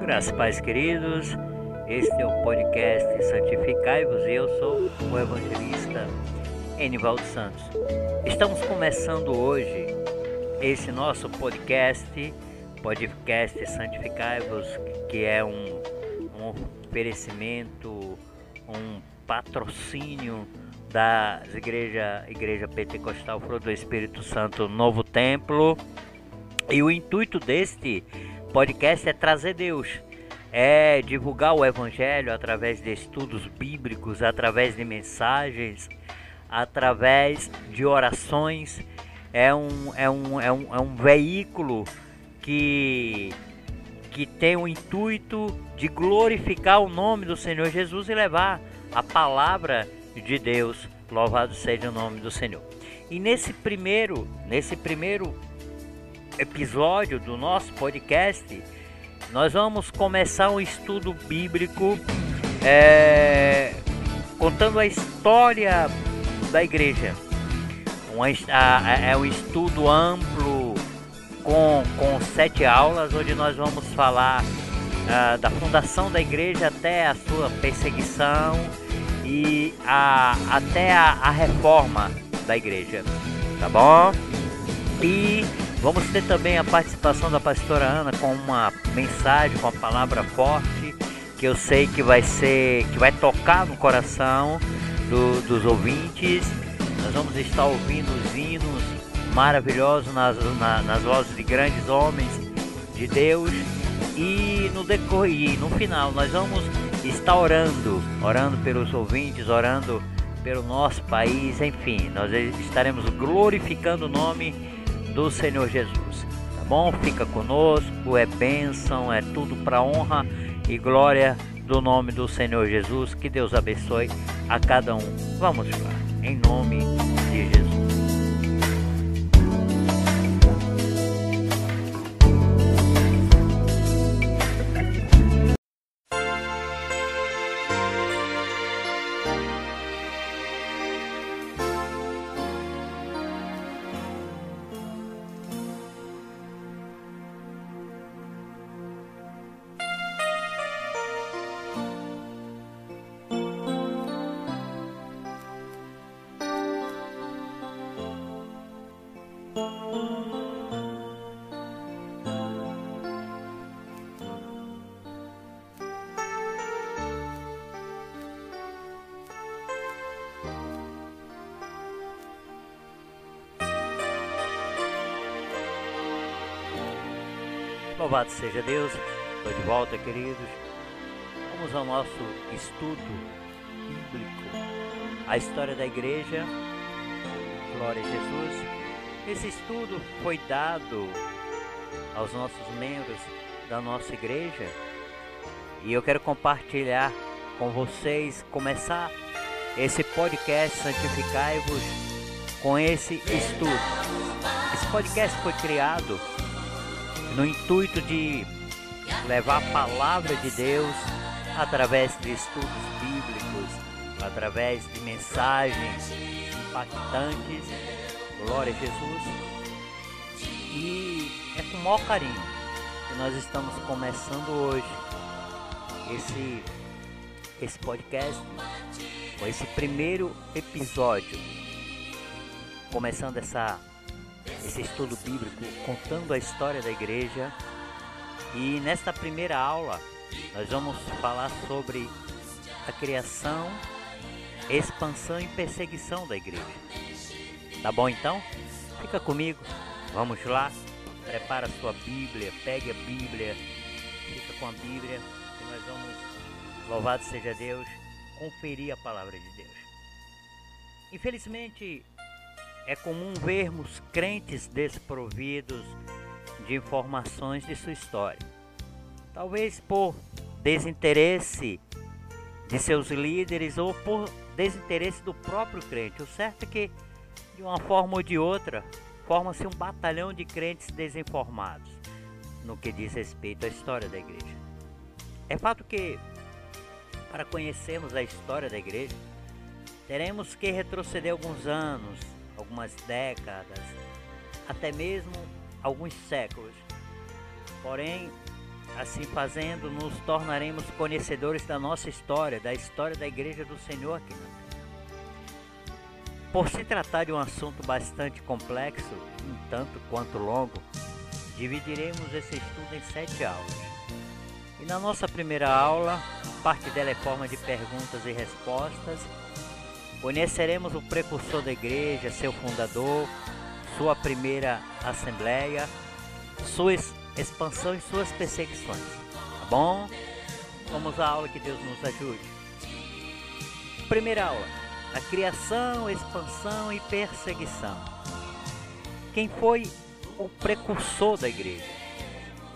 Graças pais queridos, este é o podcast Santificai-vos eu sou o evangelista Enivaldo Santos. Estamos começando hoje esse nosso podcast, podcast Santificai-vos, que é um, um oferecimento, um patrocínio da igreja, igreja Pentecostal Fruto do Espírito Santo Novo Templo. E o intuito deste podcast é trazer Deus, é divulgar o Evangelho através de estudos bíblicos, através de mensagens, através de orações. É um, é um, é um, é um veículo que, que tem o intuito de glorificar o nome do Senhor Jesus e levar a palavra de Deus. Louvado seja o nome do Senhor. E nesse primeiro, nesse primeiro episódio do nosso podcast, nós vamos começar um estudo bíblico é, contando a história da igreja. Um, a, é um estudo amplo com, com sete aulas, onde nós vamos falar uh, da fundação da igreja até a sua perseguição e a, até a, a reforma da igreja, tá bom? E vamos ter também a participação da pastora Ana com uma mensagem, com uma palavra forte que eu sei que vai ser, que vai tocar no coração do, dos ouvintes. Nós vamos estar ouvindo os hinos maravilhosos nas, na, nas vozes de grandes homens de Deus e no decorrer, no final, nós vamos estar orando, orando pelos ouvintes, orando pelo nosso país, enfim, nós estaremos glorificando o nome do Senhor Jesus. Tá bom? Fica conosco, é bênção, é tudo para honra e glória do nome do Senhor Jesus. Que Deus abençoe a cada um. Vamos lá, em nome de Jesus. Louvado seja Deus, estou de volta, queridos. Vamos ao nosso estudo bíblico, a história da igreja. Glória a Jesus. Esse estudo foi dado aos nossos membros da nossa igreja e eu quero compartilhar com vocês, começar esse podcast Santificai-vos com esse estudo. Esse podcast foi criado no intuito de levar a palavra de Deus através de estudos bíblicos, através de mensagens impactantes. Glória a Jesus. E é com o maior carinho que nós estamos começando hoje esse, esse podcast, com esse primeiro episódio, começando essa esse estudo bíblico contando a história da igreja. E nesta primeira aula nós vamos falar sobre a criação, expansão e perseguição da igreja. Tá bom então? Fica comigo, vamos lá. Prepara sua Bíblia, pegue a Bíblia, fica com a Bíblia e nós vamos, louvado seja Deus, conferir a palavra de Deus. Infelizmente, é comum vermos crentes desprovidos de informações de sua história. Talvez por desinteresse de seus líderes ou por desinteresse do próprio crente. O certo é que, de uma forma ou de outra, forma-se um batalhão de crentes desinformados no que diz respeito à história da igreja. É fato que, para conhecermos a história da igreja, teremos que retroceder alguns anos algumas décadas, até mesmo alguns séculos. Porém, assim fazendo, nos tornaremos conhecedores da nossa história, da história da Igreja do Senhor aqui na por se tratar de um assunto bastante complexo, um tanto quanto longo, dividiremos esse estudo em sete aulas. E na nossa primeira aula, parte dela é forma de perguntas e respostas, conheceremos o precursor da igreja, seu fundador, sua primeira assembleia, sua expansão e suas perseguições. Tá bom? Vamos à aula que Deus nos ajude. Primeira aula a criação, expansão e perseguição. Quem foi o precursor da igreja?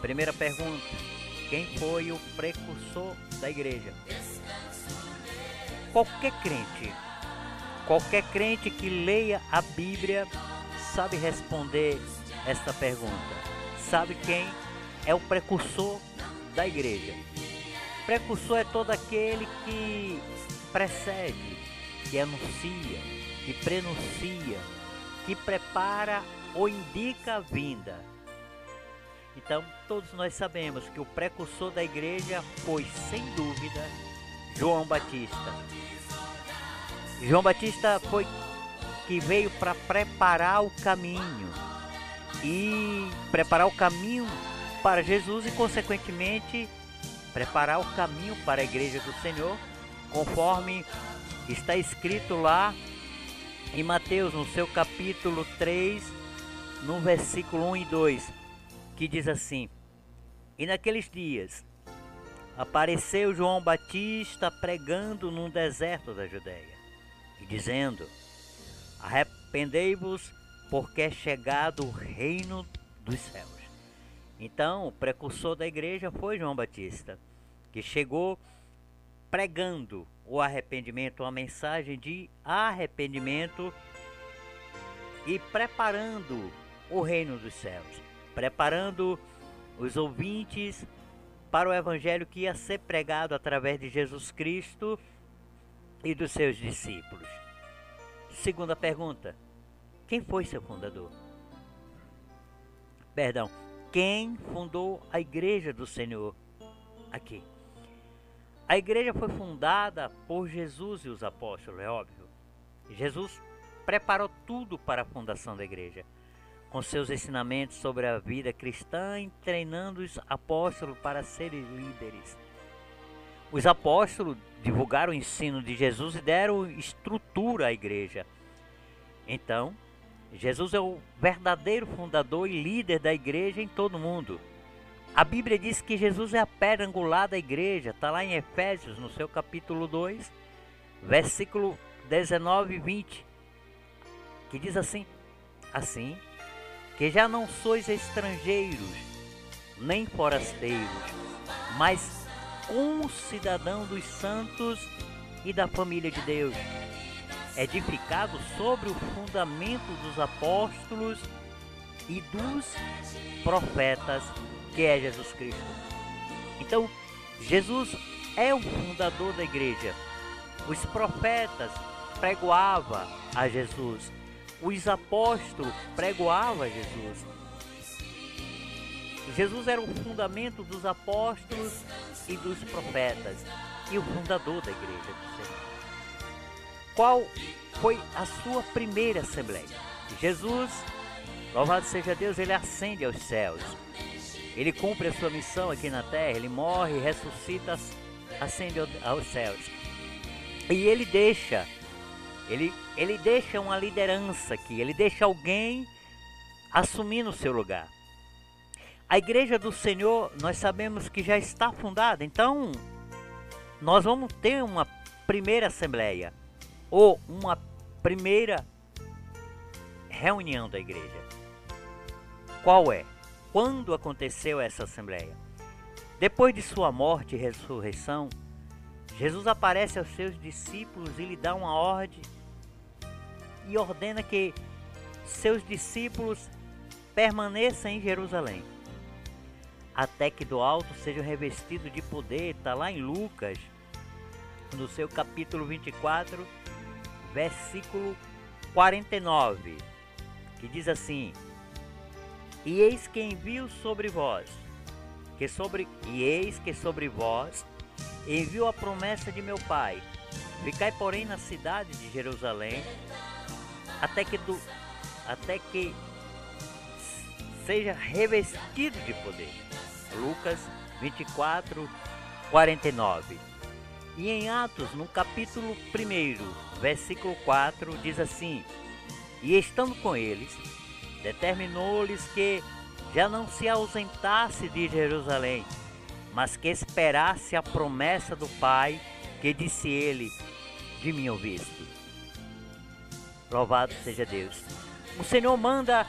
Primeira pergunta: quem foi o precursor da igreja? Qualquer crente, qualquer crente que leia a Bíblia sabe responder esta pergunta. Sabe quem é o precursor da igreja? Precursor é todo aquele que precede, que anuncia, que prenuncia, que prepara ou indica a vinda. Então, todos nós sabemos que o precursor da igreja foi, sem dúvida, João Batista. João Batista foi que veio para preparar o caminho. E preparar o caminho para Jesus e, consequentemente, preparar o caminho para a igreja do Senhor, conforme está escrito lá em Mateus, no seu capítulo 3, no versículo 1 e 2, que diz assim: E naqueles dias apareceu João Batista pregando num deserto da Judéia, dizendo: Arrependei-vos, porque é chegado o reino dos céus. Então, o precursor da igreja foi João Batista, que chegou pregando o arrependimento, uma mensagem de arrependimento e preparando o reino dos céus, preparando os ouvintes para o evangelho que ia ser pregado através de Jesus Cristo e dos seus discípulos. Segunda pergunta: quem foi seu fundador? Perdão, quem fundou a igreja do Senhor aqui? A igreja foi fundada por Jesus e os apóstolos, é óbvio. Jesus preparou tudo para a fundação da igreja, com seus ensinamentos sobre a vida cristã e treinando os apóstolos para serem líderes. Os apóstolos divulgaram o ensino de Jesus e deram estrutura à igreja. Então, Jesus é o verdadeiro fundador e líder da igreja em todo o mundo. A Bíblia diz que Jesus é a pedra angular da igreja, está lá em Efésios, no seu capítulo 2, versículo 19 e 20, que diz assim: Assim, que já não sois estrangeiros, nem forasteiros, mas cidadão dos santos e da família de Deus, edificado sobre o fundamento dos apóstolos e dos profetas que é Jesus Cristo. Então, Jesus é o fundador da igreja. Os profetas pregoavam a Jesus. Os apóstolos pregoavam a Jesus. Jesus era o fundamento dos apóstolos e dos profetas e o fundador da igreja do Senhor. Qual foi a sua primeira assembleia? Jesus, louvado seja Deus, ele ascende aos céus. Ele cumpre a sua missão aqui na terra, ele morre, ressuscita, ascende aos céus. E ele deixa, ele, ele deixa uma liderança aqui, ele deixa alguém assumindo o seu lugar. A igreja do Senhor, nós sabemos que já está fundada, então nós vamos ter uma primeira assembleia ou uma primeira reunião da igreja. Qual é? quando aconteceu essa assembleia. Depois de sua morte e ressurreição, Jesus aparece aos seus discípulos e lhe dá uma ordem e ordena que seus discípulos permaneçam em Jerusalém, até que do alto sejam revestidos de poder. Está lá em Lucas, no seu capítulo 24, versículo 49, que diz assim: E eis que envio sobre vós, que sobre e eis que sobre vós envio a promessa de meu Pai. Ficai, porém, na cidade de Jerusalém, até que do, até que seja revestido de poder. Lucas 24, 49. E em Atos, no capítulo 1, versículo 4, diz assim: E estando com eles, determinou-lhes que já não se ausentasse de Jerusalém, mas que esperasse a promessa do Pai, que disse ele: De mim ouviste. Louvado seja Deus. O Senhor manda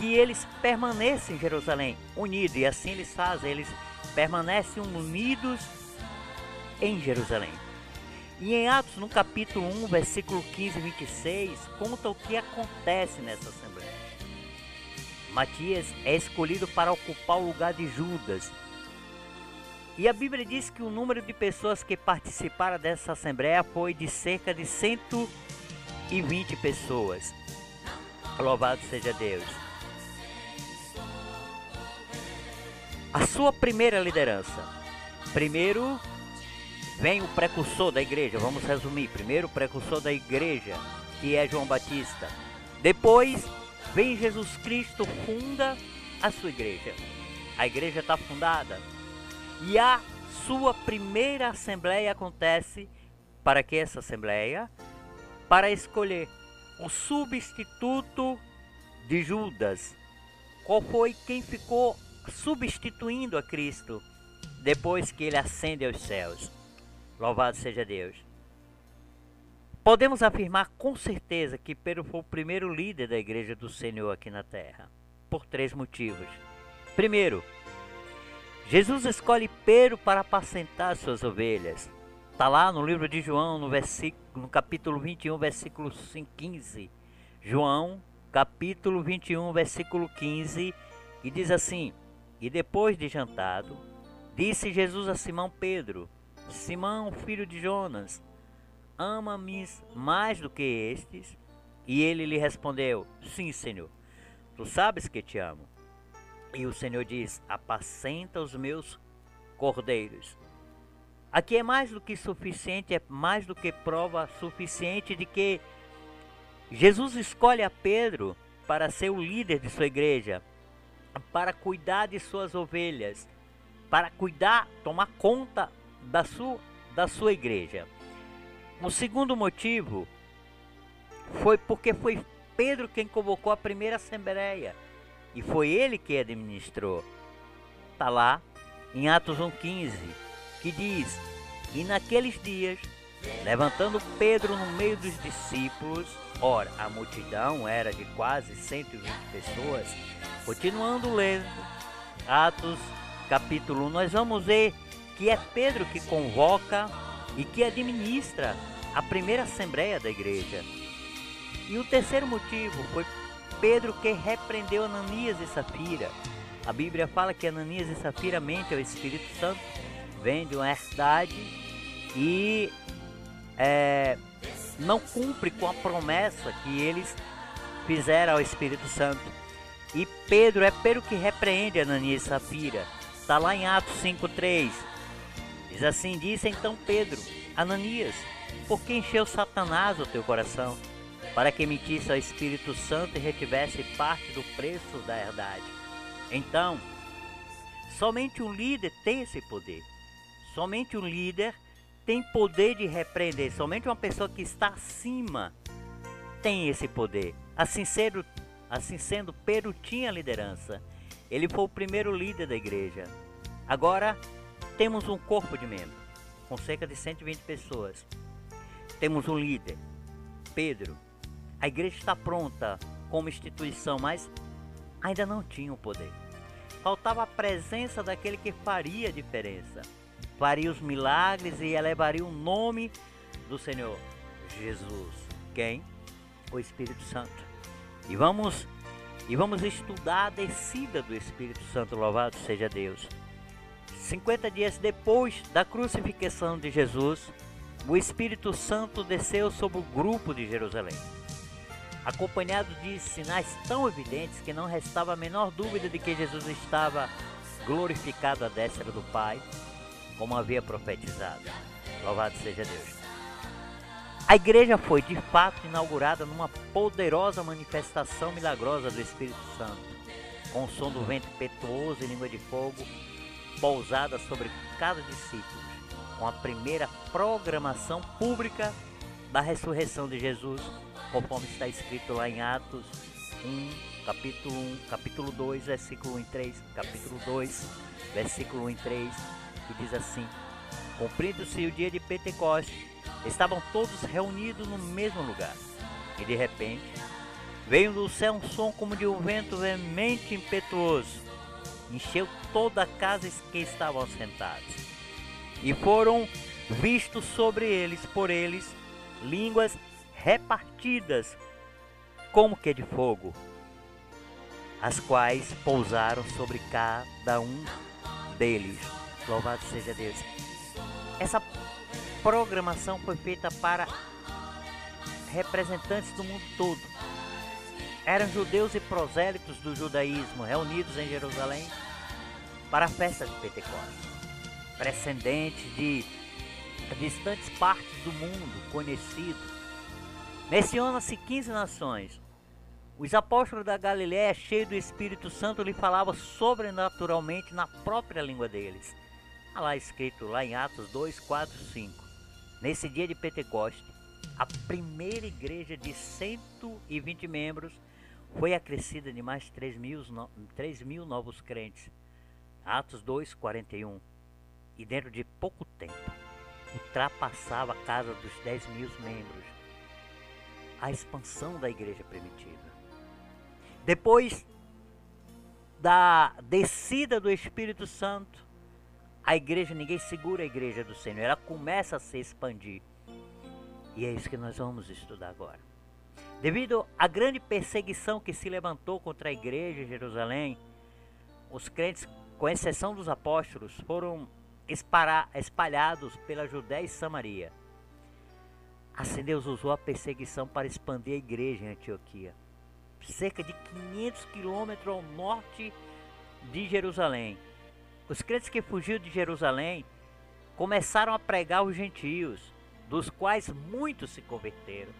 que eles permaneçam em Jerusalém, unidos, e assim eles fazem, eles permanecem unidos em Jerusalém. E em Atos, no capítulo 1, versículo 15 e 26, conta o que acontece nessa assembleia. Matias é escolhido para ocupar o lugar de Judas. E a Bíblia diz que o número de pessoas que participaram dessa assembleia foi de cerca de 120 pessoas. Louvado seja Deus. A sua primeira liderança. Primeiro vem o precursor da igreja, vamos resumir. Primeiro o precursor da igreja, que é João Batista. Depois vem Jesus Cristo, funda a sua igreja. A igreja está fundada. E a sua primeira assembleia acontece para que essa assembleia? Para escolher o substituto de Judas. Qual foi quem ficou substituindo a Cristo depois que ele ascende aos céus. Louvado seja Deus. Podemos afirmar com certeza que Pedro foi o primeiro líder da igreja do Senhor aqui na terra, por três motivos. Primeiro, Jesus escolhe Pedro para apacentar suas ovelhas. Está lá no livro de João, no, versículo, no capítulo 21, versículo 15. João, capítulo 21, versículo 15, e diz assim: e depois de jantado, disse Jesus a Simão Pedro: Simão, filho de Jonas, ama-me mais do que estes? E ele lhe respondeu: Sim, Senhor, tu sabes que te amo. E o Senhor diz: Apacenta os meus cordeiros. Aqui é mais do que suficiente, é mais do que prova suficiente de que Jesus escolhe a Pedro para ser o líder de sua igreja para cuidar de suas ovelhas, para cuidar, tomar conta da sua, da sua igreja. O segundo motivo foi porque foi Pedro quem convocou a primeira assembleia e foi ele que administrou. Está lá em Atos 1,15 que diz: E naqueles dias, levantando Pedro no meio dos discípulos, ora, a multidão era de quase 120 pessoas Continuando lendo Atos capítulo 1, nós vamos ver que é Pedro que convoca e que administra a primeira assembleia da igreja. E o terceiro motivo foi Pedro que repreendeu Ananias e Safira. A Bíblia fala que Ananias e Safira mentem ao Espírito Santo, vendem uma herdade e é, não cumpre com a promessa que eles fizeram ao Espírito Santo. E Pedro é Pedro que repreende Ananias e Safira. Está lá em Atos 5,3. Diz assim: Disse então Pedro, Ananias, por que encheu Satanás o teu coração? Para que emitisse ao Espírito Santo e retivesse parte do preço da herdade. Então, somente um líder tem esse poder. Somente um líder tem poder de repreender. Somente uma pessoa que está acima tem esse poder. Assim sendo, Assim sendo, Pedro tinha liderança. Ele foi o primeiro líder da igreja. Agora temos um corpo de membros, com cerca de 120 pessoas. Temos um líder, Pedro. A igreja está pronta como instituição, mas ainda não tinha o poder. Faltava a presença daquele que faria a diferença, faria os milagres e elevaria o nome do Senhor Jesus. Quem? O Espírito Santo. E vamos e vamos estudar a descida do Espírito Santo, louvado seja Deus. 50 dias depois da crucificação de Jesus, o Espírito Santo desceu sobre o grupo de Jerusalém. acompanhado de sinais tão evidentes que não restava a menor dúvida de que Jesus estava glorificado à destra do Pai, como havia profetizado. Louvado seja Deus. A igreja foi de fato inaugurada numa poderosa manifestação milagrosa do Espírito Santo, com o som do vento impetuoso e língua de fogo pousada sobre cada discípulo, com a primeira programação pública da ressurreição de Jesus, conforme está escrito lá em Atos 1, capítulo 1, capítulo 2, versículo 1 e 3, capítulo 2, versículo 1 e 3, que diz assim: Cumprindo-se o dia de Pentecostes, estavam todos reunidos no mesmo lugar. E de repente, veio do céu um som como de um vento veemente impetuoso, encheu toda a casa que estavam sentados. E foram vistos sobre eles, por eles, línguas repartidas como que de fogo, as quais pousaram sobre cada um deles. Louvado seja Deus. Essa programação foi feita para representantes do mundo todo. Eram judeus e prosélitos do judaísmo reunidos em Jerusalém para a festa de Pentecostes, precedentes de distantes partes do mundo conhecidos. Menciona-se 15 nações. Os apóstolos da Galiléia, cheios do Espírito Santo, lhe falavam sobrenaturalmente na própria língua deles. Está lá escrito lá em Atos 2, 4, 5. Nesse dia de Pentecoste, a primeira igreja de 120 membros foi acrescida de mais 3 mil, 3 mil novos crentes. Atos 2, 41. E dentro de pouco tempo, ultrapassava a casa dos 10 mil membros. A expansão da igreja primitiva. Depois da descida do Espírito Santo, a igreja, ninguém segura a igreja do Senhor, ela começa a se expandir. E é isso que nós vamos estudar agora. Devido à grande perseguição que se levantou contra a igreja em Jerusalém, os crentes, com exceção dos apóstolos, foram espalhados pela Judéia e Samaria. Assim Deus usou a perseguição para expandir a igreja em Antioquia, cerca de 500 quilômetros ao norte de Jerusalém. Os crentes que fugiram de Jerusalém começaram a pregar os gentios, dos quais muitos se converteram.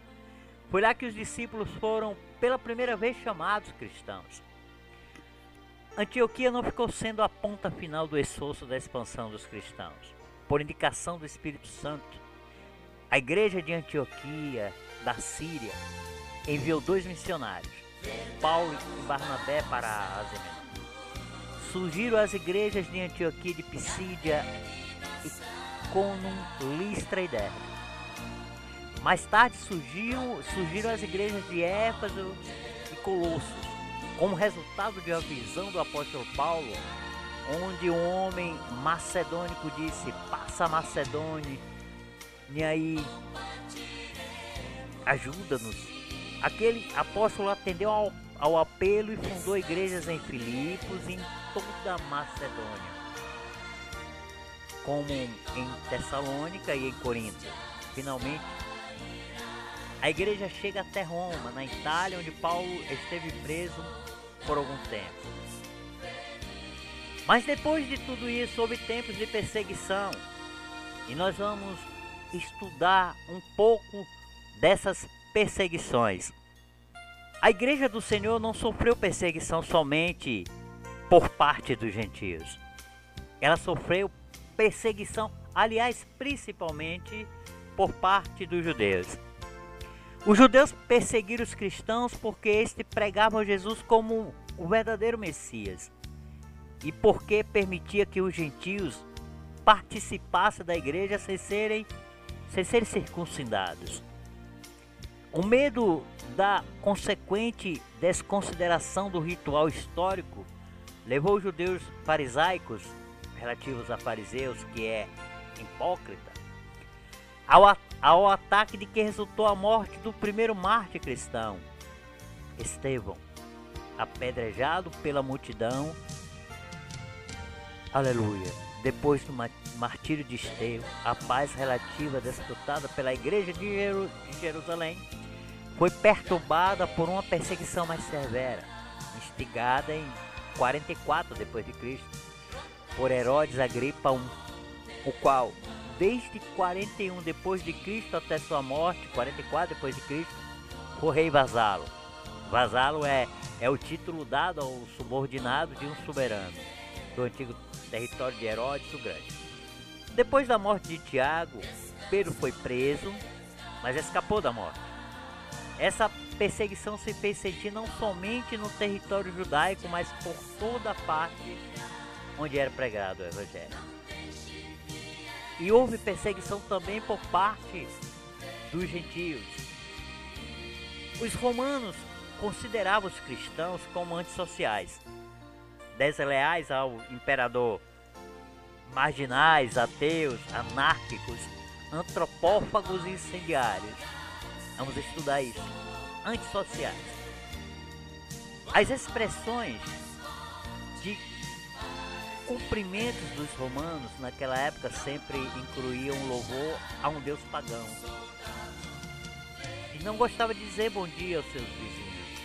Foi lá que os discípulos foram pela primeira vez chamados cristãos. Antioquia não ficou sendo a ponta final do esforço da expansão dos cristãos. Por indicação do Espírito Santo, a igreja de Antioquia, da Síria, enviou dois missionários, Paulo e Barnabé, para a Ásia Menor surgiram as igrejas de Antioquia de Pisídia, Conum, Listra e Derbe. Mais tarde surgiram, surgiram as igrejas de Éfeso e Colossos, como resultado de uma visão do apóstolo Paulo, onde um homem macedônico disse: Passa Macedônia, e aí ajuda-nos. Aquele apóstolo atendeu ao, ao apelo e fundou igrejas em Filipos e em toda a Macedônia, como em Tessalônica e em Corinto. Finalmente, a igreja chega até Roma, na Itália, onde Paulo esteve preso por algum tempo. Mas depois de tudo isso, houve tempos de perseguição. E nós vamos estudar um pouco dessas perseguições. A igreja do Senhor não sofreu perseguição somente por parte dos gentios. Ela sofreu perseguição, aliás, principalmente por parte dos judeus. Os judeus perseguiram os cristãos porque este pregavam Jesus como o verdadeiro Messias e porque permitia que os gentios participassem da igreja sem serem, sem serem circuncidados. O medo da consequente desconsideração do ritual histórico levou os judeus farisaicos, relativos a fariseus, que é hipócrita, ao, ao ataque de que resultou a morte do primeiro mártir cristão, Estevão, apedrejado pela multidão. Aleluia. Depois do martírio de Estevão, a paz relativa desfrutada pela igreja de Jerusalém foi perturbada por uma perseguição mais severa, instigada em 44 depois de Cristo por Herodes Agripa I, o qual desde 41 depois de Cristo até sua morte, 44 depois de Cristo, foi rei vasalo. Vasalo é é o título dado ao subordinado de um soberano do antigo território de Herodes o Grande. Depois da morte de Tiago, Pedro foi preso, mas escapou da morte. Essa perseguição se fez sentir não somente no território judaico, mas por toda parte onde era pregado o Evangelho. E houve perseguição também por parte dos gentios. Os romanos consideravam os cristãos como antissociais, desleais ao imperador, marginais, ateus, anárquicos, antropófagos e incendiários. Vamos estudar isso. Antissociais. As expressões de cumprimentos dos romanos naquela época sempre incluíam louvor a um deus pagão. E não gostava de dizer bom dia aos seus vizinhos.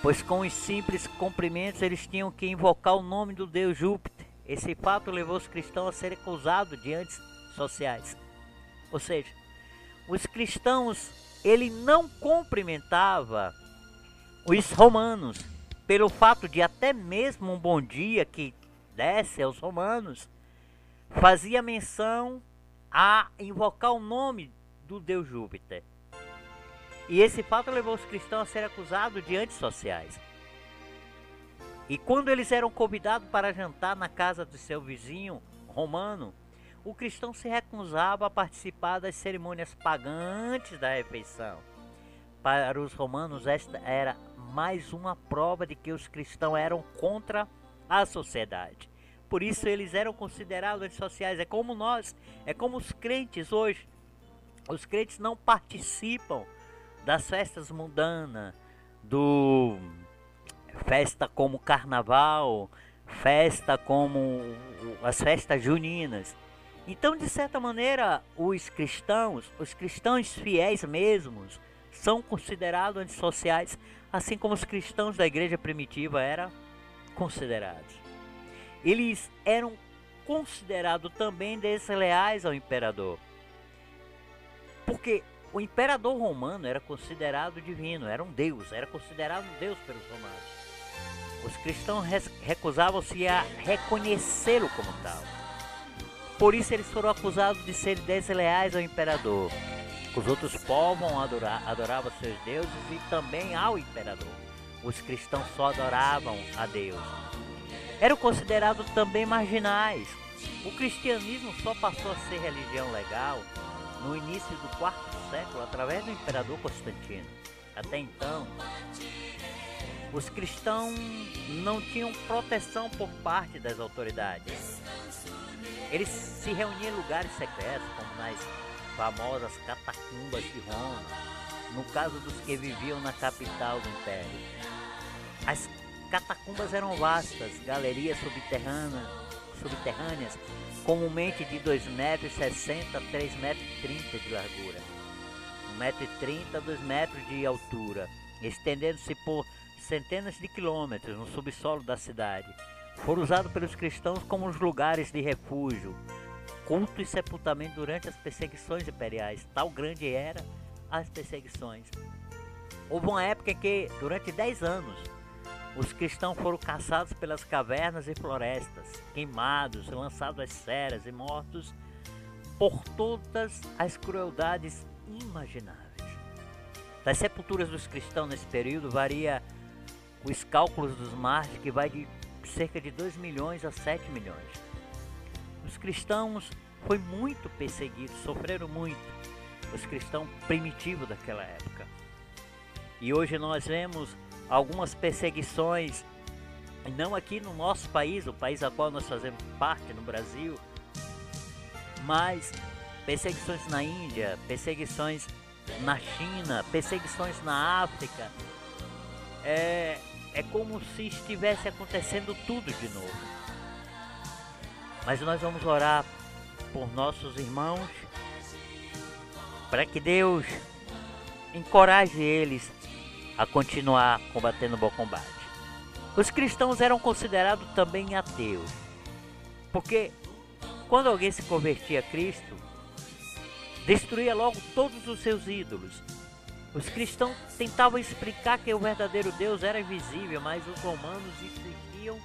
Pois com os simples cumprimentos eles tinham que invocar o nome do deus Júpiter. Esse fato levou os cristãos a serem acusados de antissociais. Ou seja, os cristãos ele não cumprimentava os romanos pelo fato de até mesmo um bom dia que desse aos romanos, fazia menção a invocar o nome do deus Júpiter. E esse fato levou os cristãos a ser acusados de antissociais. E quando eles eram convidados para jantar na casa do seu vizinho romano, o cristão se recusava a participar das cerimônias pagantes da refeição. Para os romanos, esta era mais uma prova de que os cristãos eram contra a sociedade. Por isso eles eram considerados antissociais. É como nós, é como os crentes hoje. Os crentes não participam das festas mundanas, do festa como carnaval, festa como as festas juninas. Então, de certa maneira, os cristãos, os cristãos fiéis mesmos, são considerados antissociais, assim como os cristãos da igreja primitiva eram considerados. Eles eram considerados também desleais ao imperador. Porque o imperador romano era considerado divino, era um deus, era considerado um deus pelos romanos. Os cristãos recusavam-se a reconhecê-lo como tal. Por isso eles foram acusados de serem desleais ao imperador. Os outros povos adoravam seus deuses e também ao imperador. Os cristãos só adoravam a Deus. Eram considerados também marginais. O cristianismo só passou a ser religião legal no início do quarto século através do imperador Constantino. Até então, os cristãos não tinham proteção por parte das autoridades. Eles se reuniam em lugares secretos, como nas famosas catacumbas de Roma, no caso dos que viviam na capital do império. As catacumbas eram vastas, galerias subterrâneas, subterrâneas comumente de 2,60 metros a 3,30 metros de largura, 1,30 metro a 2 metros de altura, estendendo-se por centenas de quilômetros no subsolo da cidade. Foram usados pelos cristãos como os lugares de refúgio, culto e sepultamento durante as perseguições imperiais. Tal grande era as perseguições. Houve uma época em que, durante 10 anos, os cristãos foram caçados pelas cavernas e florestas, queimados, lançados às ceras e mortos por todas as crueldades imagináveis. Das sepulturas dos cristãos nesse período varia os cálculos dos mártires que vai de cerca de 2 milhões a 7 milhões. Os cristãos foi muito perseguidos, sofreram muito. Os cristãos primitivos daquela época. E hoje nós vemos algumas perseguições, não aqui no nosso país, o país a qual nós fazemos parte no Brasil, mas perseguições na Índia, perseguições na China, perseguições na África. É, é como se estivesse acontecendo tudo de novo. Mas nós vamos orar por nossos irmãos, para que Deus encoraje eles a continuar combatendo o bom combate. Os cristãos eram considerados também ateus, porque quando alguém se convertia a Cristo, destruía logo todos os seus ídolos. Os cristãos tentavam explicar que o verdadeiro Deus era invisível, mas os romanos insistiam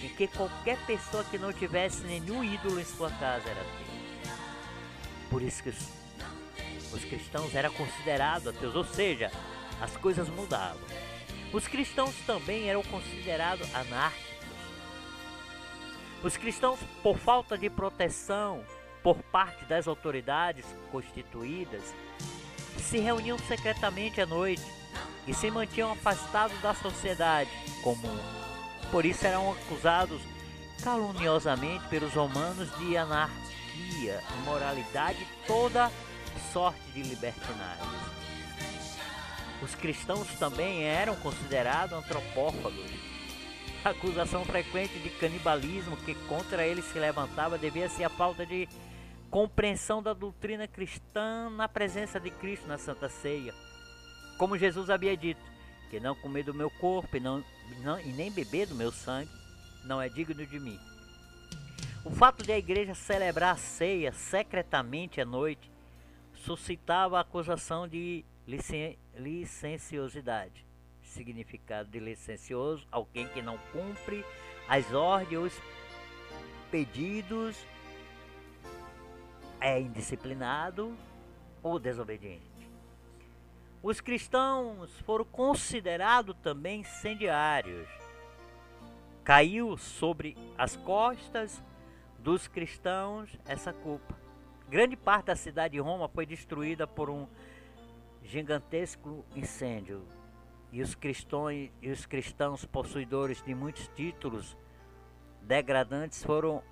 em que qualquer pessoa que não tivesse nenhum ídolo em sua casa era Deus. Por isso que os, os cristãos eram considerados ateus, ou seja, as coisas mudavam. Os cristãos também eram considerados anárquicos. Os cristãos, por falta de proteção por parte das autoridades constituídas, se reuniam secretamente à noite e se mantinham afastados da sociedade comum. Por isso eram acusados caluniosamente pelos romanos de anarquia, imoralidade e toda sorte de libertinagem. Os cristãos também eram considerados antropófagos. A acusação frequente de canibalismo que contra eles se levantava devia ser a falta de compreensão da doutrina cristã na presença de Cristo na Santa Ceia. Como Jesus havia dito, que não comer do meu corpo e, não, não, e nem beber do meu sangue não é digno de mim. O fato de a igreja celebrar a ceia secretamente à noite suscitava a acusação de licen licenciosidade. Significado de licencioso, alguém que não cumpre as ordens os pedidos é indisciplinado ou desobediente. Os cristãos foram considerados também incendiários. Caiu sobre as costas dos cristãos essa culpa. Grande parte da cidade de Roma foi destruída por um gigantesco incêndio. E os cristãos, e os cristãos possuidores de muitos títulos degradantes foram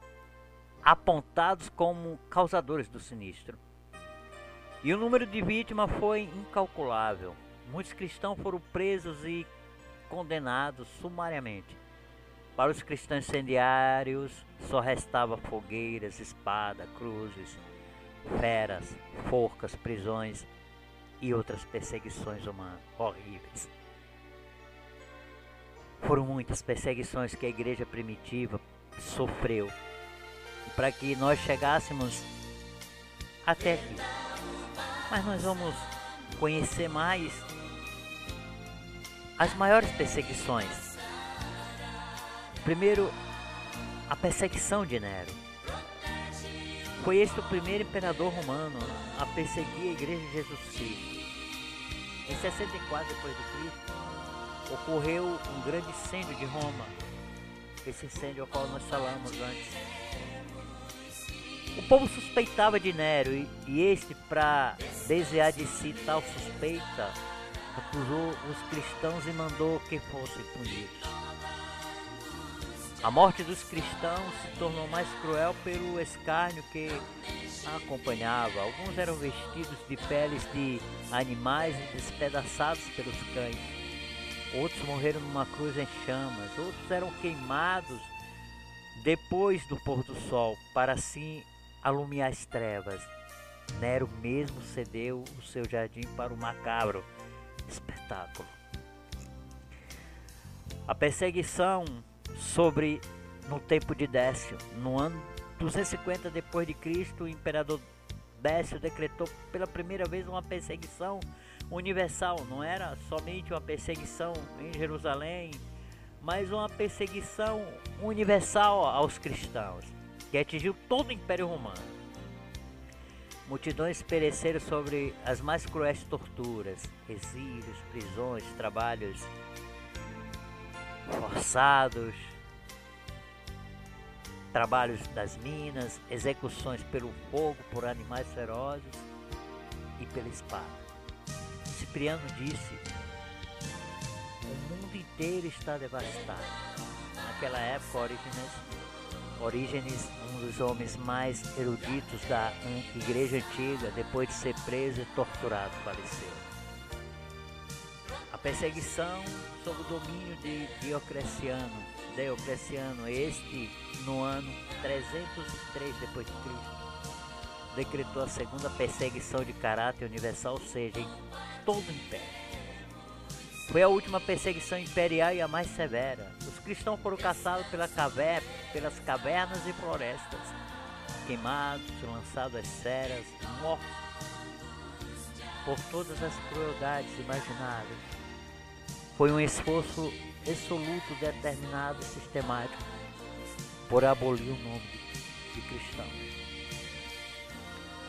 apontados como causadores do sinistro. E o número de vítimas foi incalculável. Muitos cristãos foram presos e condenados sumariamente. Para os cristãos incendiários, só restava fogueiras, espada, cruzes, feras, forcas, prisões e outras perseguições humanas horríveis. Foram muitas perseguições que a igreja primitiva sofreu para que nós chegássemos até aqui. Mas nós vamos conhecer mais as maiores perseguições. Primeiro, a perseguição de Nero. Foi este o primeiro imperador romano a perseguir a igreja de Jesus Cristo. Em 64 depois de Cristo, ocorreu um grande incêndio de Roma. Esse incêndio ao qual nós falamos antes. O povo suspeitava de Nero e, e este, para desviar de si tal suspeita, acusou os cristãos e mandou que fossem punidos. A morte dos cristãos se tornou mais cruel pelo escárnio que a acompanhava. Alguns eram vestidos de peles de animais despedaçados pelos cães. Outros morreram numa cruz em chamas. Outros eram queimados depois do pôr do sol, para assim alumiar as trevas. Nero mesmo cedeu o seu jardim para o macabro espetáculo. A perseguição sobre no tempo de Décio, no ano 250 depois de Cristo, o imperador Décio decretou pela primeira vez uma perseguição universal, não era somente uma perseguição em Jerusalém, mas uma perseguição universal aos cristãos que atingiu todo o Império Romano. Multidões pereceram sobre as mais cruéis torturas, exílios, prisões, trabalhos forçados, trabalhos das minas, execuções pelo fogo, por animais ferozes e pela espada. Cipriano disse: O mundo inteiro está devastado. Naquela época, Orígenes Orígenes, um dos homens mais eruditos da Igreja Antiga, depois de ser preso e torturado, faleceu. A perseguição sob o domínio de Diocleciano, Diocleciano, este no ano 303 depois de Cristo, decretou a segunda perseguição de caráter universal, ou seja, em todo o império. Foi a última perseguição imperial e a mais severa. Os cristãos foram caçados pela caverna, pelas cavernas e florestas, queimados, lançados às ceras, mortos por todas as crueldades imagináveis. Foi um esforço absoluto, determinado e sistemático por abolir o nome de, de cristão.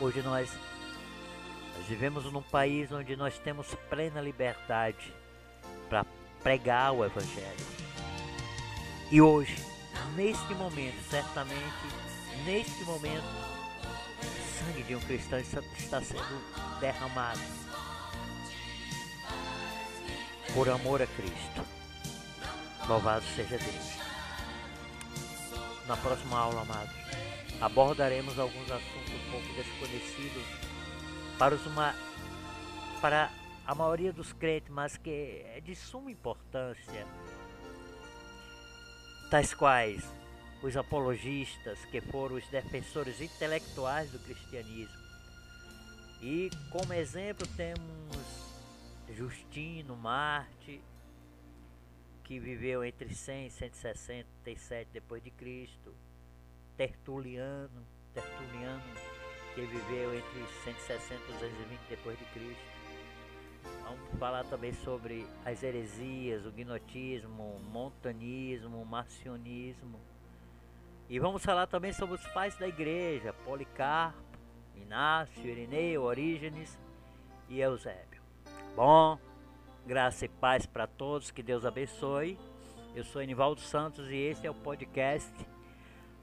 Hoje nós, nós vivemos num país onde nós temos plena liberdade para pregar o Evangelho. E hoje, neste momento, certamente, neste momento, o sangue de um cristão está sendo derramado por amor a Cristo. Louvado seja Deus. Na próxima aula, amados, abordaremos alguns assuntos um pouco desconhecidos para, os uma, para a maioria dos crentes, mas que é de suma importância, tais quais os apologistas, que foram os defensores intelectuais do cristianismo. E como exemplo temos Justino Marte, que viveu entre 100 e 167 depois de Cristo, Tertuliano, Tertuliano, que viveu entre 160 e 220 depois de Cristo. Vamos falar também sobre as heresias, o gnotismo, o montanismo, o marcionismo. E vamos falar também sobre os pais da igreja, Policarpo, Inácio, Irineu, Orígenes e Eusébio. Bom, graça e paz para todos, que Deus abençoe. Eu sou Enivaldo Santos e este é o podcast.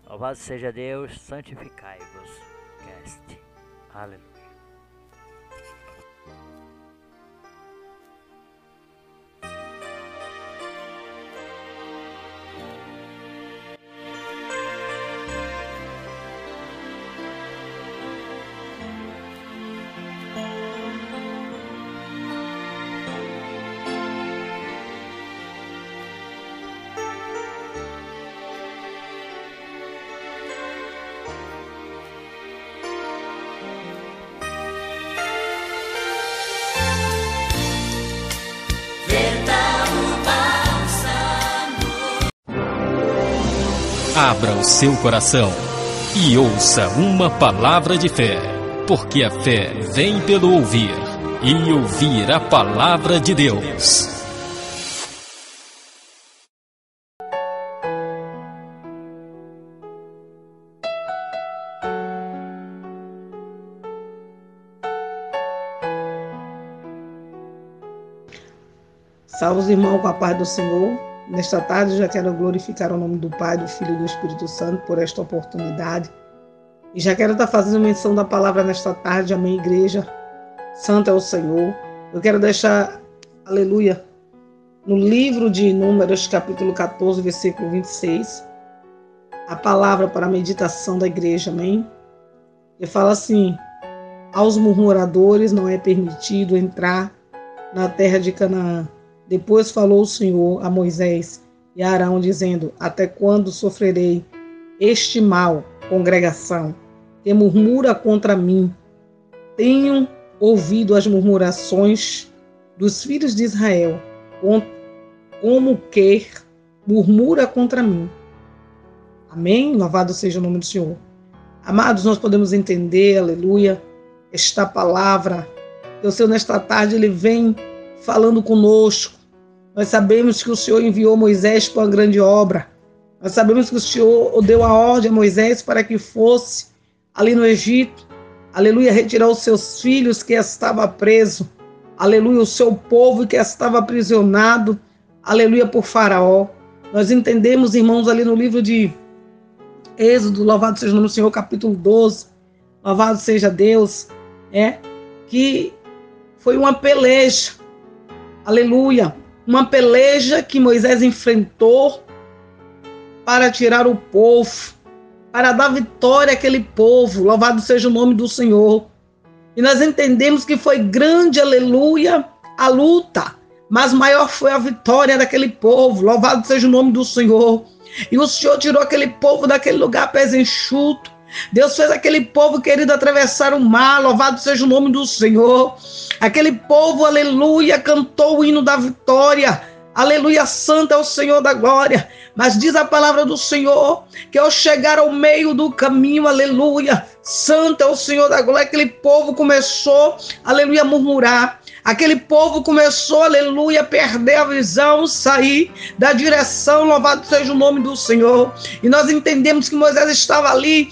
Louvado seja Deus, santificai-vos. Cast. Aleluia. Abra o seu coração e ouça uma palavra de fé, porque a fé vem pelo ouvir e ouvir a palavra de Deus. Salve os irmãos com a paz do Senhor. Nesta tarde já quero glorificar o nome do Pai, do Filho e do Espírito Santo por esta oportunidade. E já quero estar fazendo menção da palavra nesta tarde, amém, igreja. Santo é o Senhor. Eu quero deixar, aleluia, no livro de Números, capítulo 14, versículo 26, a palavra para a meditação da igreja, amém? E fala assim: Aos murmuradores não é permitido entrar na terra de Canaã depois falou o Senhor a Moisés e a Arão, dizendo: Até quando sofrerei este mal, congregação, que murmura contra mim? Tenho ouvido as murmurações dos filhos de Israel, como que murmura contra mim. Amém? Louvado seja o nome do Senhor. Amados, nós podemos entender, aleluia, esta palavra, que o Senhor nesta tarde ele vem falando conosco. Nós sabemos que o Senhor enviou Moisés para uma grande obra. Nós sabemos que o Senhor deu a ordem a Moisés para que fosse ali no Egito, aleluia, retirar os seus filhos que estava preso, aleluia, o seu povo que estava aprisionado, aleluia, por Faraó. Nós entendemos, irmãos, ali no livro de Êxodo, louvado seja o nome do Senhor, capítulo 12, louvado seja Deus, é que foi uma peleja aleluia, uma peleja que Moisés enfrentou para tirar o povo, para dar vitória àquele povo. Louvado seja o nome do Senhor. E nós entendemos que foi grande, aleluia, a luta, mas maior foi a vitória daquele povo. Louvado seja o nome do Senhor. E o Senhor tirou aquele povo daquele lugar pés enxuto, Deus fez aquele povo querido atravessar o mar, louvado seja o nome do Senhor. Aquele povo, aleluia, cantou o hino da vitória. Aleluia, santo é o Senhor da glória. Mas diz a palavra do Senhor que ao chegar ao meio do caminho, aleluia, santo é o Senhor da glória, aquele povo começou, aleluia, a murmurar. Aquele povo começou, aleluia, a perder a visão, sair da direção, louvado seja o nome do Senhor. E nós entendemos que Moisés estava ali,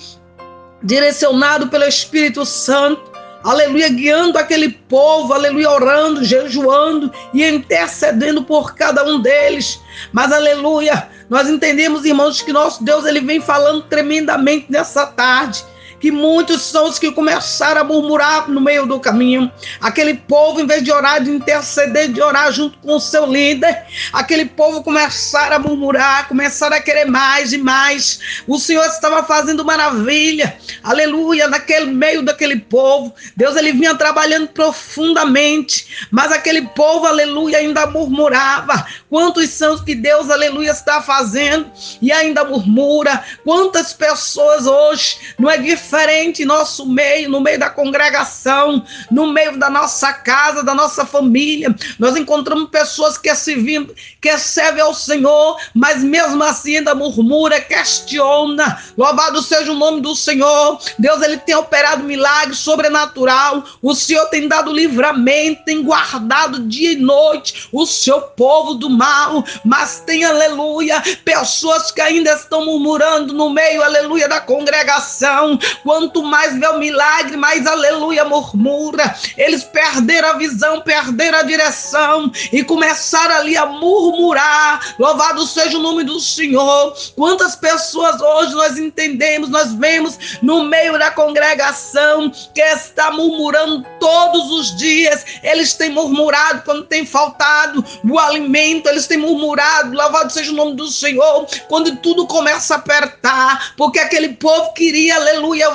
direcionado pelo Espírito Santo, aleluia, guiando aquele povo, aleluia, orando, jejuando e intercedendo por cada um deles. Mas, aleluia, nós entendemos, irmãos, que nosso Deus ele vem falando tremendamente nessa tarde que muitos são os que começaram a murmurar no meio do caminho. Aquele povo, em vez de orar, de interceder, de orar junto com o seu líder, aquele povo começaram a murmurar, começaram a querer mais e mais. O Senhor estava fazendo maravilha, aleluia, naquele meio daquele povo. Deus ele vinha trabalhando profundamente, mas aquele povo, aleluia, ainda murmurava. Quantos são os que Deus, aleluia, está fazendo e ainda murmura? Quantas pessoas hoje não é diferente? Diferente nosso meio, no meio da congregação, no meio da nossa casa, da nossa família. Nós encontramos pessoas que, se que servem ao Senhor, mas mesmo assim ainda murmura, questiona. Louvado seja o nome do Senhor. Deus ele tem operado milagres sobrenatural. O Senhor tem dado livramento, tem guardado dia e noite o seu povo do mal. Mas tem, aleluia, pessoas que ainda estão murmurando no meio, aleluia, da congregação. Quanto mais vê o milagre, mais aleluia murmura. Eles perderam a visão, perderam a direção e começaram ali a murmurar. Louvado seja o nome do Senhor. Quantas pessoas hoje nós entendemos, nós vemos no meio da congregação que está murmurando todos os dias. Eles têm murmurado quando tem faltado o alimento, eles têm murmurado. Louvado seja o nome do Senhor. Quando tudo começa a apertar, porque aquele povo queria, aleluia,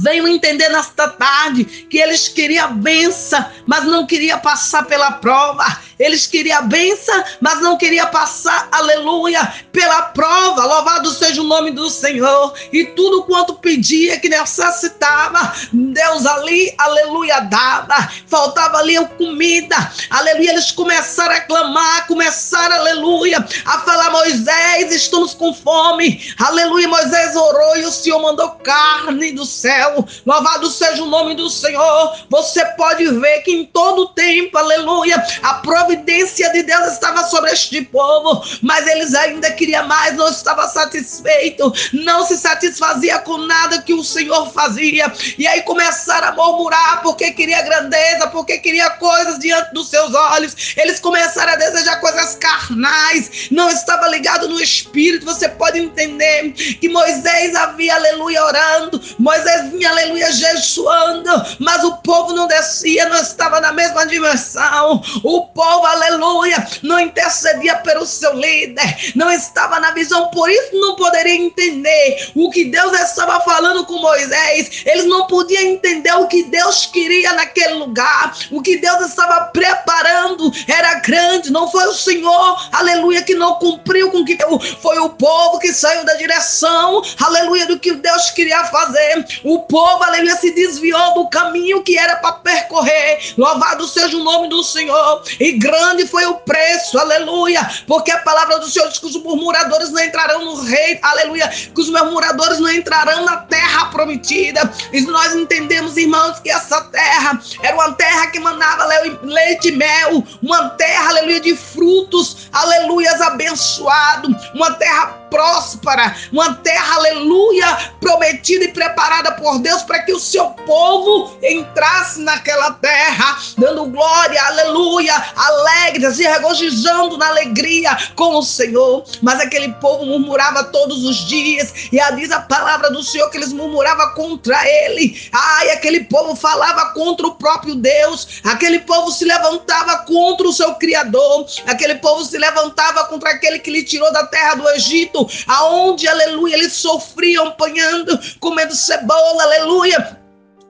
Venham entender nesta tarde que eles queriam a benção, mas não queria passar pela prova. Eles queriam a benção, mas não queria passar, aleluia, pela prova. Louvado seja o nome do Senhor. E tudo quanto pedia, que necessitava, Deus ali, aleluia, dava. Faltava ali comida, aleluia. Eles começaram a clamar, começaram, aleluia, a falar: Moisés, estamos com fome. Aleluia. Moisés orou e o Senhor mandou carne do céu céu. Louvado seja o nome do Senhor. Você pode ver que em todo tempo, aleluia, a providência de Deus estava sobre este povo, mas eles ainda queriam mais, não estava satisfeito, não se satisfazia com nada que o Senhor fazia. E aí começaram a murmurar porque queria grandeza, porque queria coisas diante dos seus olhos. Eles começaram a desejar coisas carnais, não estava ligado no espírito. Você pode entender que Moisés havia, aleluia, orando. Moisés vinha, aleluia, jejuando, mas o povo não descia, não estava na mesma dimensão. O povo, aleluia, não intercedia pelo seu líder, não estava na visão, por isso não poderia entender o que Deus estava falando com Moisés. Eles não podiam entender o que Deus queria naquele lugar, o que Deus estava preparando era grande, não foi o Senhor, aleluia, que não cumpriu com que foi o povo que saiu da direção, aleluia, do que Deus queria fazer. O povo, aleluia, se desviou do caminho que era para percorrer. Louvado seja o nome do Senhor. E grande foi o preço, aleluia. Porque a palavra do Senhor diz que os murmuradores não entrarão no rei, aleluia. Que os murmuradores não entrarão na terra prometida. E nós entendemos, irmãos, que essa terra era uma terra que mandava leite e mel. Uma terra, aleluia, de frutos, aleluias, abençoado. Uma terra próspera, uma terra, aleluia, prometida e preparada por Deus para que o seu povo entrasse naquela terra, dando glória, aleluia, alegre, se regozijando na alegria com o Senhor. Mas aquele povo murmurava todos os dias, e diz a palavra do Senhor que eles murmuravam contra ele. Ai, aquele povo falava contra o próprio Deus, aquele povo se levantava contra o seu Criador, aquele povo se levantava contra aquele que lhe tirou da terra do Egito aonde, aleluia, eles sofriam apanhando, comendo cebola, aleluia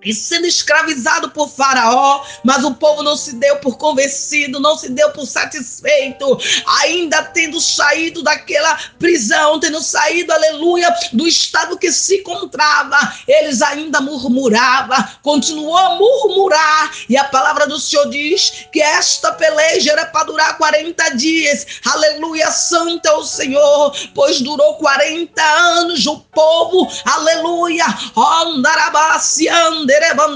e sendo escravizado por Faraó, mas o povo não se deu por convencido, não se deu por satisfeito, ainda tendo saído daquela prisão, tendo saído, aleluia, do estado que se encontrava, eles ainda murmuravam, continuou a murmurar, e a palavra do Senhor diz que esta peleja era para durar 40 dias, aleluia, santo é o Senhor, pois durou 40 anos o povo, aleluia, andarabaciando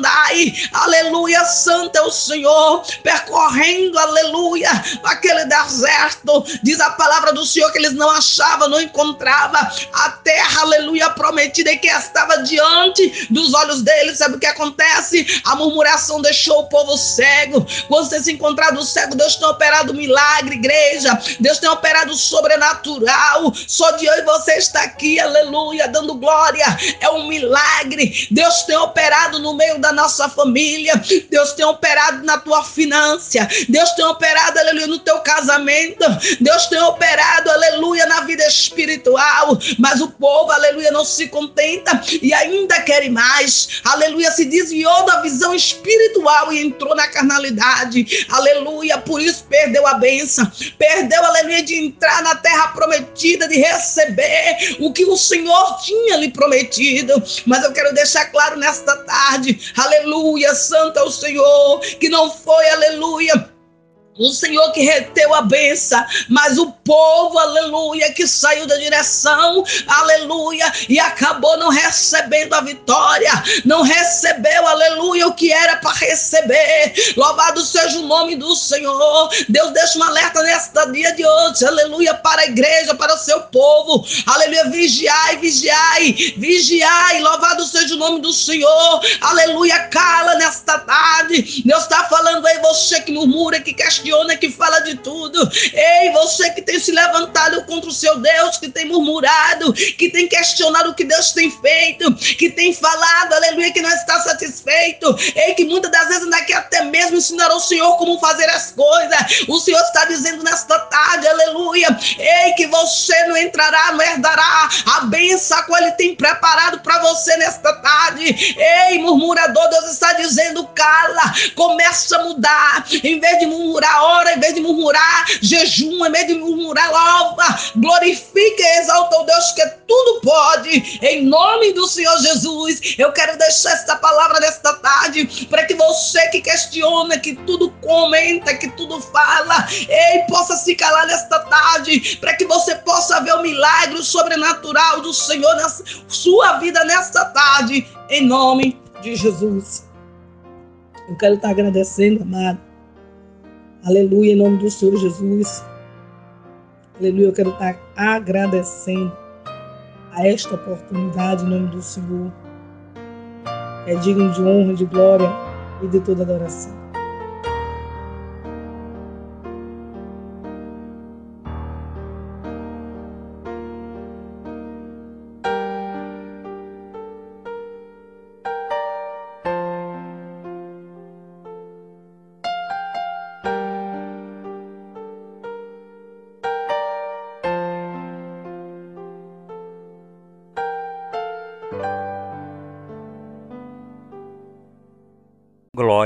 aleluia, santo é o Senhor, percorrendo, aleluia, aquele deserto, diz a palavra do Senhor que eles não achavam, não encontravam a terra, aleluia, prometida e que estava diante dos olhos deles, sabe o que acontece? A murmuração deixou o povo cego, quando você se encontrar do cego, Deus tem operado milagre, igreja, Deus tem operado sobrenatural, só de eu e você está aqui, aleluia, dando glória, é um milagre, Deus tem operado no meio da nossa família. Deus tem operado na tua finança. Deus tem operado, aleluia, no teu casamento. Deus tem operado, aleluia, na vida espiritual. Mas o povo, aleluia, não se contenta e ainda quer mais. Aleluia, se desviou da visão espiritual e entrou na carnalidade. Aleluia, por isso perdeu a bênção. Perdeu, aleluia, de entrar na terra prometida, de receber o que o Senhor tinha lhe prometido. Mas eu quero deixar claro nesta tarde, aleluia, santo é o Senhor, que não foi, aleluia, o Senhor que reteu a benção, mas o povo, aleluia, que saiu da direção, aleluia, e acabou não recebendo a vitória, não recebeu, aleluia, o que era para receber. Louvado seja o nome do Senhor. Deus deixa um alerta nesta dia de hoje, aleluia, para a igreja, para o seu povo, aleluia, vigiai, vigiai, vigiai, louvado seja o nome do Senhor, aleluia, cala nesta tarde. Deus está falando aí, você que murmura, que quer que fala de tudo. Ei, você que tem se levantado contra o seu Deus, que tem murmurado, que tem questionado o que Deus tem feito, que tem falado, aleluia, que não está satisfeito. Ei, que muitas das vezes daqui até mesmo ensinará o Senhor como fazer as coisas. O Senhor está dizendo nesta tarde, aleluia. Ei, que você não entrará, não herdará a benção qual Ele tem preparado para você nesta tarde. Ei, murmurador, Deus está dizendo, cala, começa a mudar. Em vez de murmurar, ora, em vez de murmurar, jejum, em vez de murmurar, louva, glorifica e exalta o Deus que tudo pode, em nome do Senhor Jesus. Eu quero deixar esta palavra nesta tarde, para que você que questiona, que tudo comenta, que tudo fala, ei, possa se calar nesta tarde, para que você possa ver o milagre sobrenatural do Senhor na sua vida nesta tarde, em nome de Jesus. Eu quero estar agradecendo, amado Aleluia, em nome do Senhor Jesus. Aleluia, eu quero estar agradecendo a esta oportunidade em nome do Senhor. É digno de honra, de glória e de toda adoração.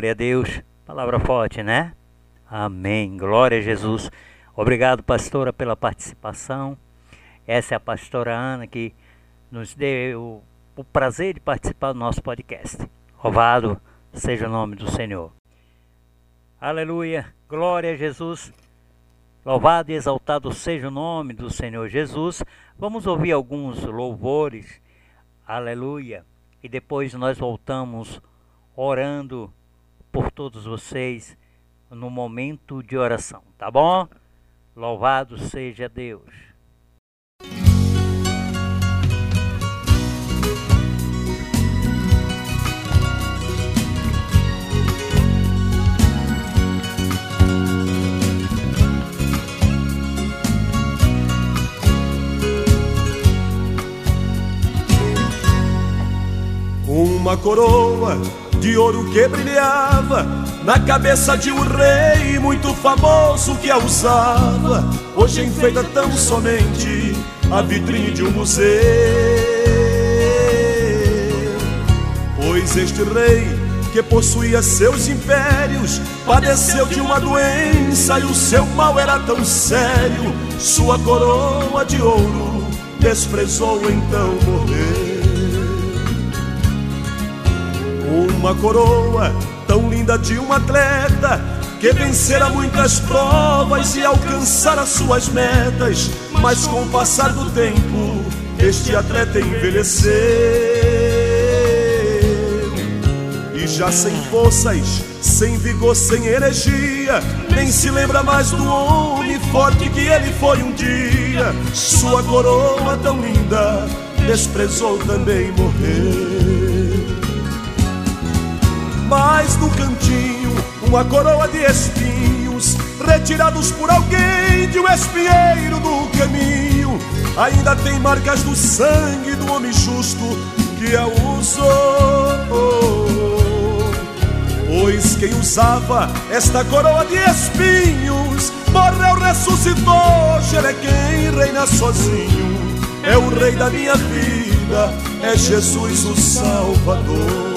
Glória a Deus. Palavra forte, né? Amém. Glória a Jesus. Obrigado, pastora, pela participação. Essa é a pastora Ana que nos deu o prazer de participar do nosso podcast. Louvado seja o nome do Senhor. Aleluia. Glória a Jesus. Louvado e exaltado seja o nome do Senhor Jesus. Vamos ouvir alguns louvores. Aleluia. E depois nós voltamos orando por todos vocês no momento de oração, tá bom? Louvado seja Deus. Uma coroa de ouro que brilhava na cabeça de um rei muito famoso que a usava. Hoje enfeita tão somente a vitrine de um museu. Pois este rei que possuía seus impérios padeceu de uma doença e o seu mal era tão sério. Sua coroa de ouro desprezou então morrer. Uma coroa tão linda de um atleta que vencera muitas provas e alcançara suas metas, mas com o passar do tempo, este atleta envelheceu e já sem forças, sem vigor, sem energia, nem se lembra mais do homem forte que ele foi um dia. Sua coroa tão linda desprezou também morrer. Mas no cantinho uma coroa de espinhos, retirados por alguém de um espinheiro do caminho. Ainda tem marcas do sangue do homem justo que a usou. Pois quem usava esta coroa de espinhos morreu, ressuscitou. Ele é reina sozinho. É o rei da minha vida, é Jesus o Salvador.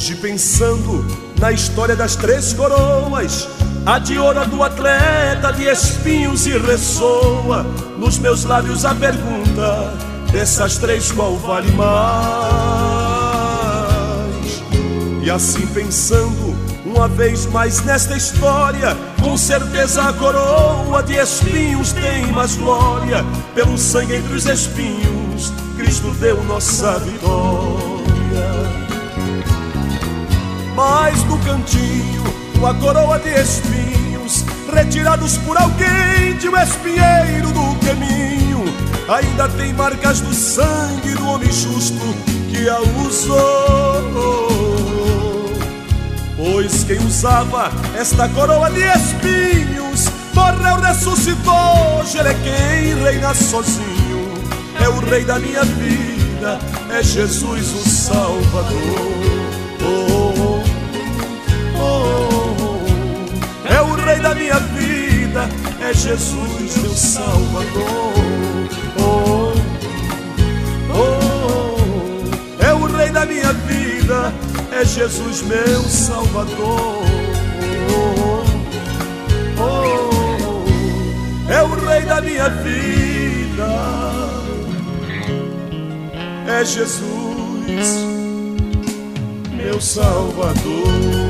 Hoje pensando na história das três coroas, a de ouro do atleta de espinhos e ressoa nos meus lábios a pergunta: dessas três qual vale mais? E assim pensando uma vez mais nesta história, com certeza a coroa de espinhos tem mais glória. Pelo sangue entre os espinhos, Cristo deu nossa vitória. Mas no cantinho, uma coroa de espinhos, retirados por alguém de um espinheiro do caminho, ainda tem marcas do sangue do homem justo que a usou. Pois quem usava esta coroa de espinhos morreu, ressuscitou. É quem reina sozinho, é o rei da minha vida, é Jesus o Salvador. Minha vida, é Jesus meu Salvador. Oh, oh, é o rei da minha vida, é Jesus meu Salvador. Oh, oh, é o rei da minha vida, é Jesus meu Salvador.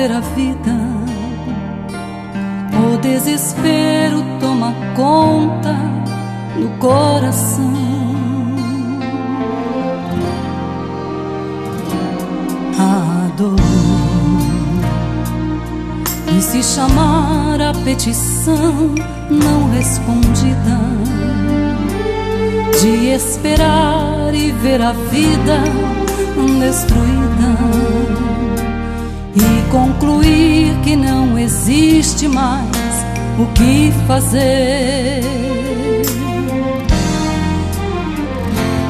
Perder a vida. O desespero toma conta no coração. A dor e se chamar a petição não respondida de esperar e ver a vida destruída e concluir que não existe mais o que fazer.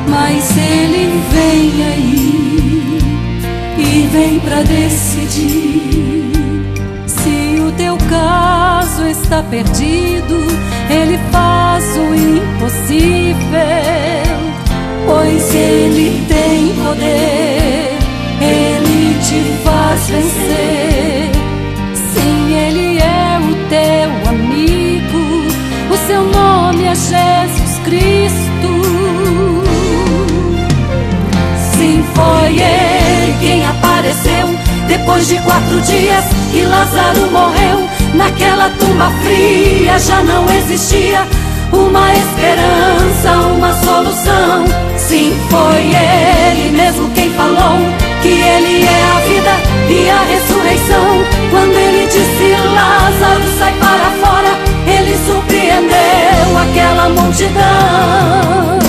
Mas ele vem aí e vem pra decidir se o teu caso está perdido, ele faz o impossível, pois ele tem poder, te faz vencer. Sim, Ele é o teu amigo, o seu nome é Jesus Cristo. Sim, foi Ele quem apareceu depois de quatro dias que Lázaro morreu. Naquela tumba fria já não existia uma esperança, uma solução. Sim, foi Ele mesmo quem falou que Ele é a vida e a ressurreição. Quando Ele disse Lázaro sai para fora, Ele surpreendeu aquela multidão.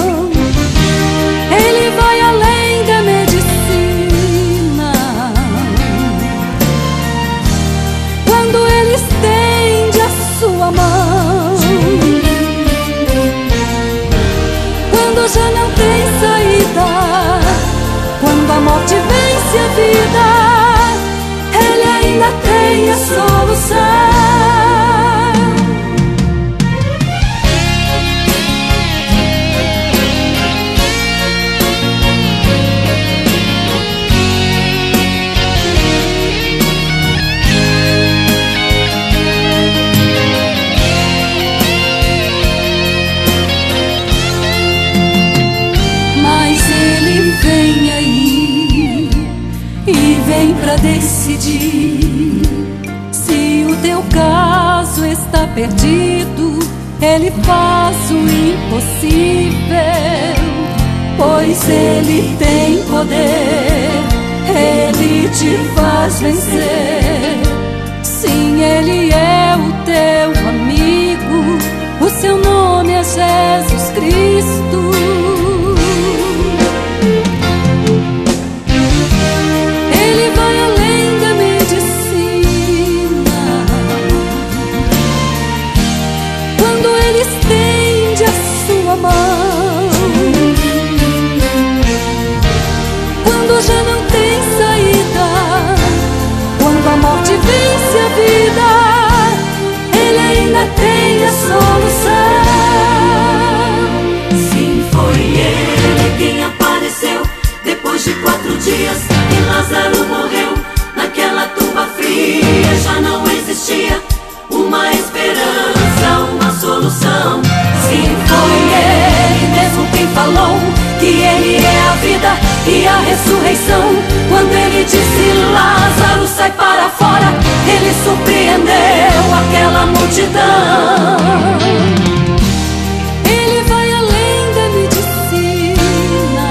Está perdido. Ele faz o impossível, pois ele tem poder. Ele te faz vencer. Sim, ele é o teu amigo. O seu nome é Jesus solução. Sim, foi ele quem apareceu depois de quatro dias que Lázaro morreu. Naquela tumba fria já não existia uma esperança, uma solução. Sim, foi ele mesmo quem falou que ele e a ressurreição. Quando ele disse Lázaro sai para fora, ele surpreendeu aquela multidão. Ele vai além da medicina.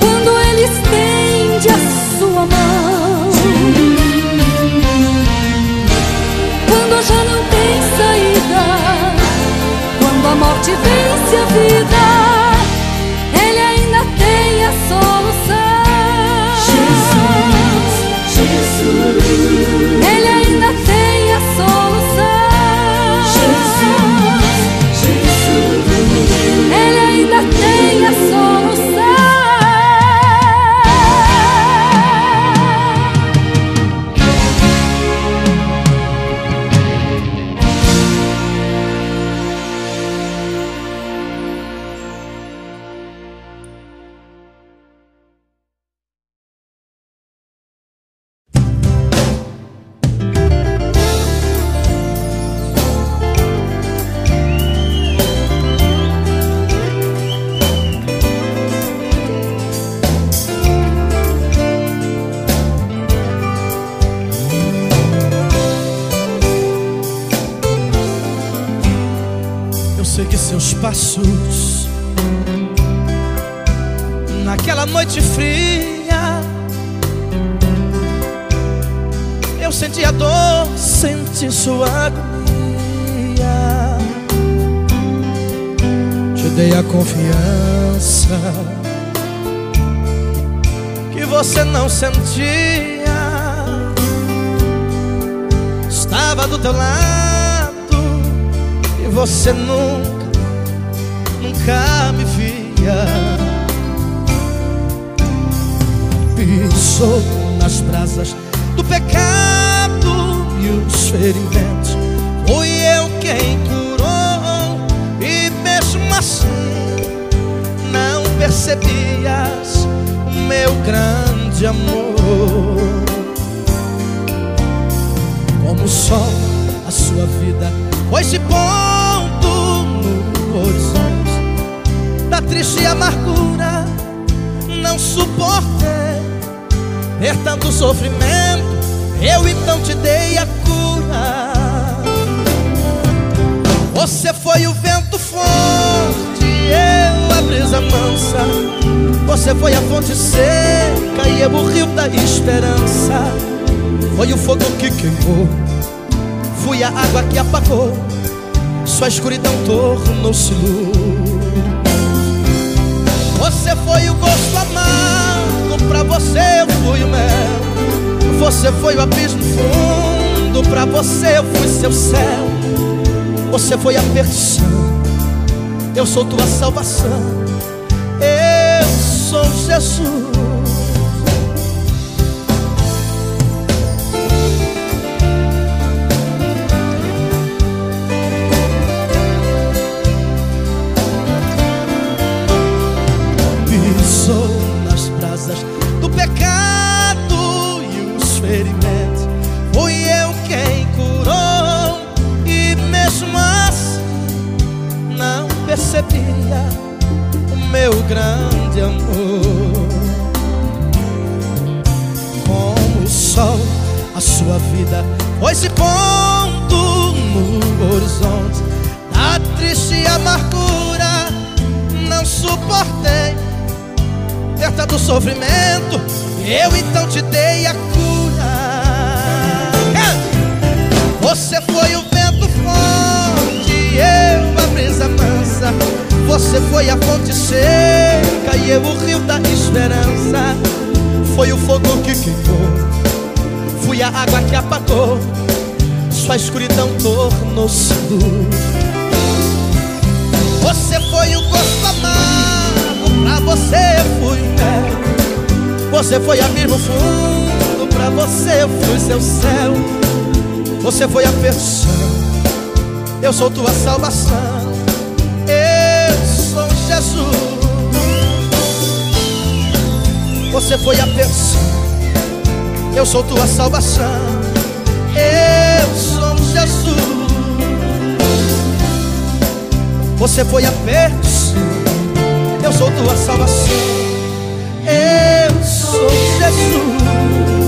Quando ele estende a sua mão. Quando já não tem saída. Quando a morte vence a vida. Passos naquela noite fria eu senti a dor, senti sua agonia. Te dei a confiança que você não sentia. Estava do teu lado e você nunca, nunca me via. Pisou nas brasas do pecado e os ferimentos. Fui eu quem curou, e mesmo assim não percebias o meu grande amor. Como o sol, a sua vida foi se pondo no horizonte triste amargura. Não suportei ver tanto sofrimento, eu então te dei a cura. Você foi o vento forte, eu a brisa mansa. Você foi a fonte seca e eu o rio da esperança. Foi o fogo que queimou, fui a água que apagou. Sua escuridão tornou-se luz. Você foi o gosto amargo, pra você eu fui o mel. Você foi o abismo fundo, pra você eu fui seu céu. Você foi a perdição, eu sou tua salvação. Eu sou Jesus. Não percebia o meu grande amor. Como o sol, a sua vida foi se pondo no horizonte da triste amargura. Não suportei perto do sofrimento. Eu então te dei a cura. Você foi o vento forte, eu a brisa mansa. Você foi a fonte seca e eu o rio da esperança. Foi o fogo que queimou, fui a água que apagou. Sua escuridão tornou-se luz. Você foi o gosto amargo, pra você eu fui mel. Você foi abismo fundo, pra você eu fui seu céu. Você foi a perdição, eu sou tua salvação. Você foi a perdição, eu sou tua salvação. Eu sou Jesus. Você foi a perdição, eu sou tua salvação. Eu sou Jesus.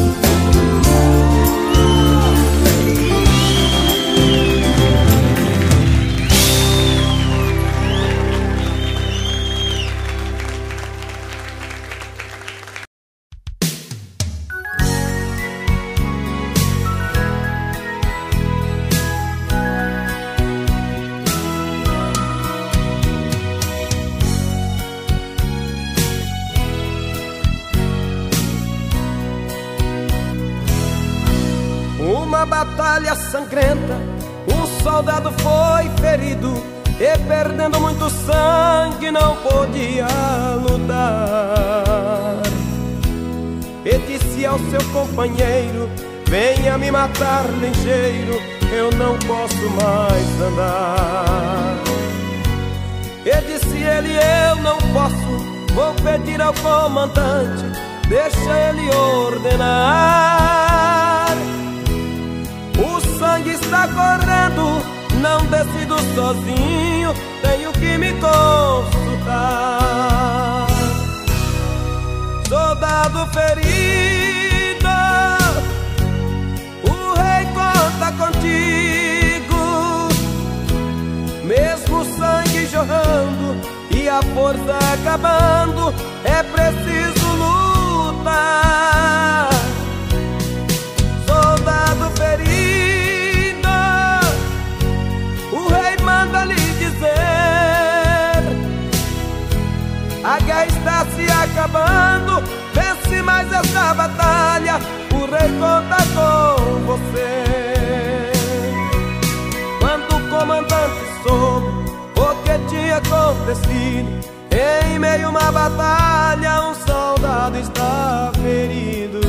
Sangrenta, um soldado foi ferido e perdendo muito sangue não podia lutar. E disse ao seu companheiro: Venha me matar ligeiro, eu não posso mais andar. E disse ele: Eu não posso, vou pedir ao comandante, deixa ele ordenar. Sangue está correndo, não decido sozinho, tenho que me consultar. Soldado ferido, o rei conta contigo, mesmo o sangue jorrando e a força acabando, é preciso lutar. Soldado ferido, A guerra está se acabando, vence mais essa batalha, o rei conta com você. Quando o comandante soube o que tinha acontecido, em meio a uma batalha, um soldado está ferido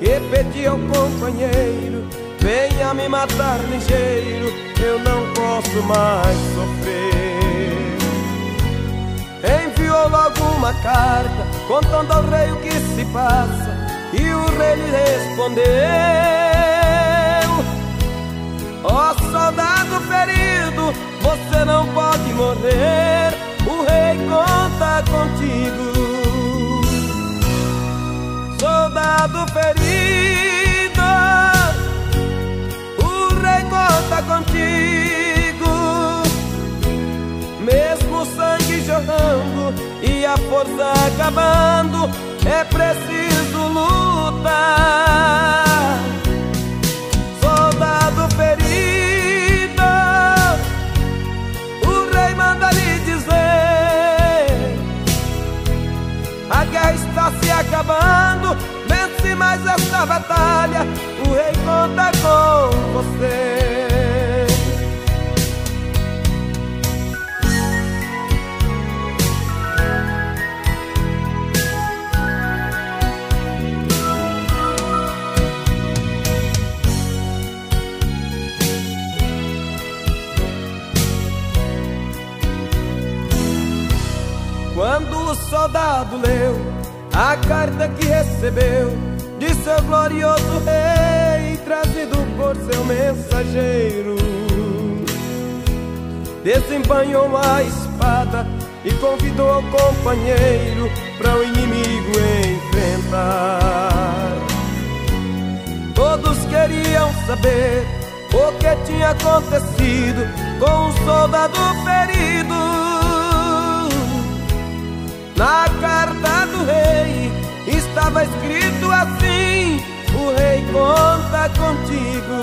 e pedi ao companheiro: Venha me matar ligeiro, eu não posso mais sofrer. Enviou logo uma carta contando ao rei o que se passa, e o rei lhe respondeu: Ó oh, soldado ferido, você não pode morrer. O rei conta contigo. Soldado ferido, o rei conta contigo. E a força acabando, é preciso lutar. Soldado ferido, o rei manda lhe dizer: a guerra está se acabando. Vence mais esta batalha, o rei conta com você. O soldado leu a carta que recebeu de seu glorioso rei, trazido por seu mensageiro, desembanhou a espada e convidou o companheiro para o inimigo enfrentar. Todos queriam saber o que tinha acontecido com o soldado ferido. Na carta do rei estava escrito assim: O rei conta contigo.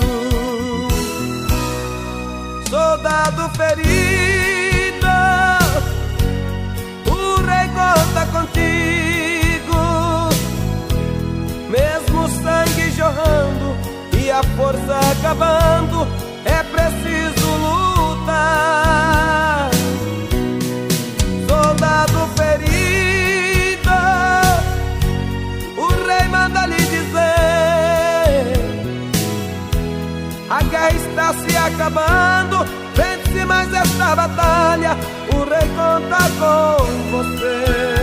Soldado ferido, o rei conta contigo. Mesmo o sangue jorrando e a força acabando, é preciso lutar. Acabando. Vence mais esta batalha, o rei conta com você.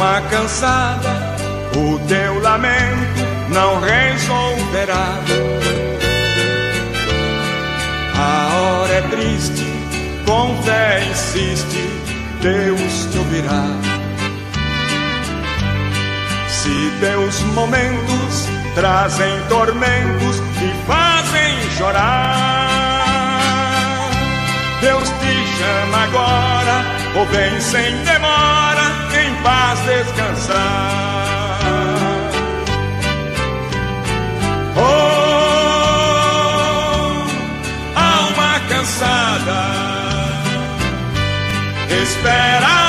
Alma cansada, o teu lamento não resolverá. A hora é triste, com fé insiste, Deus te ouvirá. Se teus momentos trazem tormentos e fazem chorar, Deus te chama agora, ou vem sem demora faz descansar. Oh, alma cansada, espera.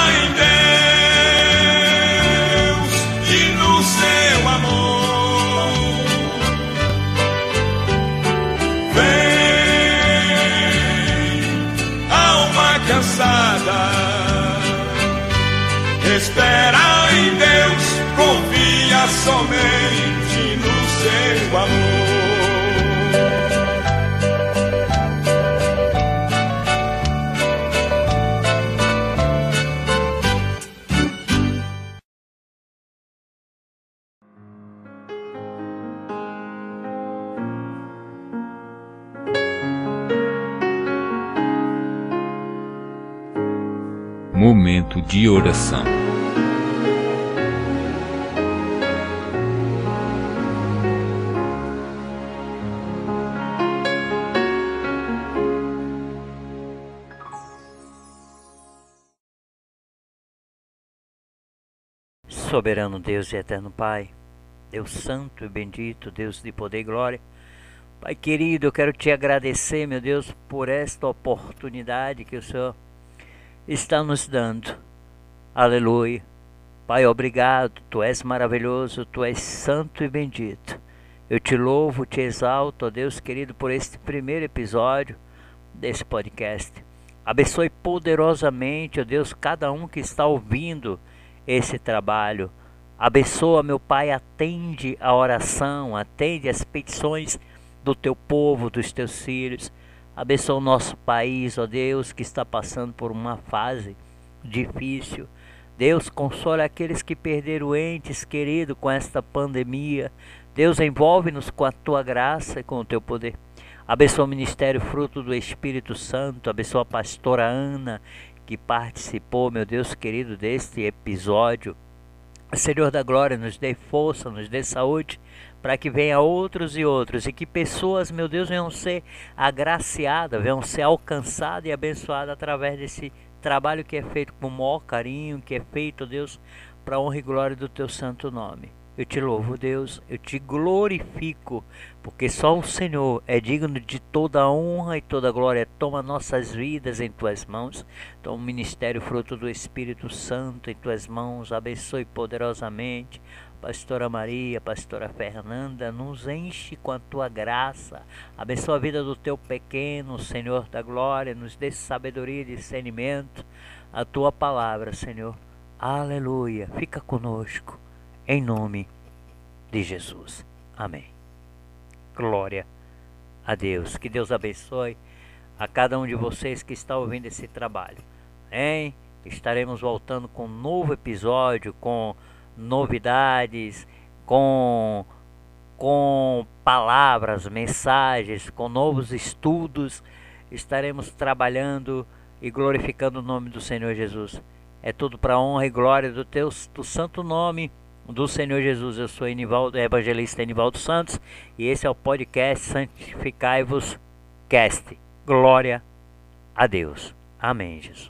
De oração. Soberano Deus e eterno Pai, Deus santo e bendito, Deus de poder e glória. Pai querido, eu quero te agradecer, meu Deus, por esta oportunidade que o Senhor está nos dando. Aleluia. Pai, obrigado. Tu és maravilhoso, tu és santo e bendito. Eu te louvo, te exalto, ó Deus querido, por este primeiro episódio desse podcast. Abençoe poderosamente, ó Deus, cada um que está ouvindo esse trabalho. Abençoa, meu Pai, atende a oração, atende as petições do teu povo, dos teus filhos. Abençoa o nosso país, ó Deus, que está passando por uma fase difícil. Deus, consola aqueles que perderam entes queridos com esta pandemia. Deus, envolve-nos com a tua graça e com o teu poder. Abençoa o ministério fruto do Espírito Santo. Abençoa a pastora Ana, que participou, meu Deus querido, deste episódio. Senhor da glória, nos dê força, nos dê saúde, para que venha outros e outros e que pessoas, meu Deus, venham ser agraciadas, venham ser alcançadas e abençoadas através desse trabalho que é feito com o maior carinho, que é feito, Deus, para honra e glória do teu santo nome. Eu te louvo, Deus, eu te glorifico, porque só o Senhor é digno de toda honra e toda glória. Toma nossas vidas em tuas mãos, toma o ministério fruto do Espírito Santo em tuas mãos, abençoe poderosamente. Pastora Maria, Pastora Fernanda, nos enche com a tua graça. Abençoa a vida do teu pequeno, Senhor da glória, nos dê sabedoria e discernimento. A tua palavra, Senhor. Aleluia. Fica conosco em nome de Jesus. Amém. Glória a Deus. Que Deus abençoe a cada um de vocês que está ouvindo esse trabalho. Hein? Estaremos voltando com um novo episódio, com novidades, com, com palavras, mensagens, com novos estudos. Estaremos trabalhando e glorificando o nome do Senhor Jesus. É tudo para honra e glória do teu do santo nome do Senhor Jesus. Eu sou Enivaldo, evangelista Enivaldo Santos e esse é o podcast Santificai-vos Cast. Glória a Deus. Amém, Jesus.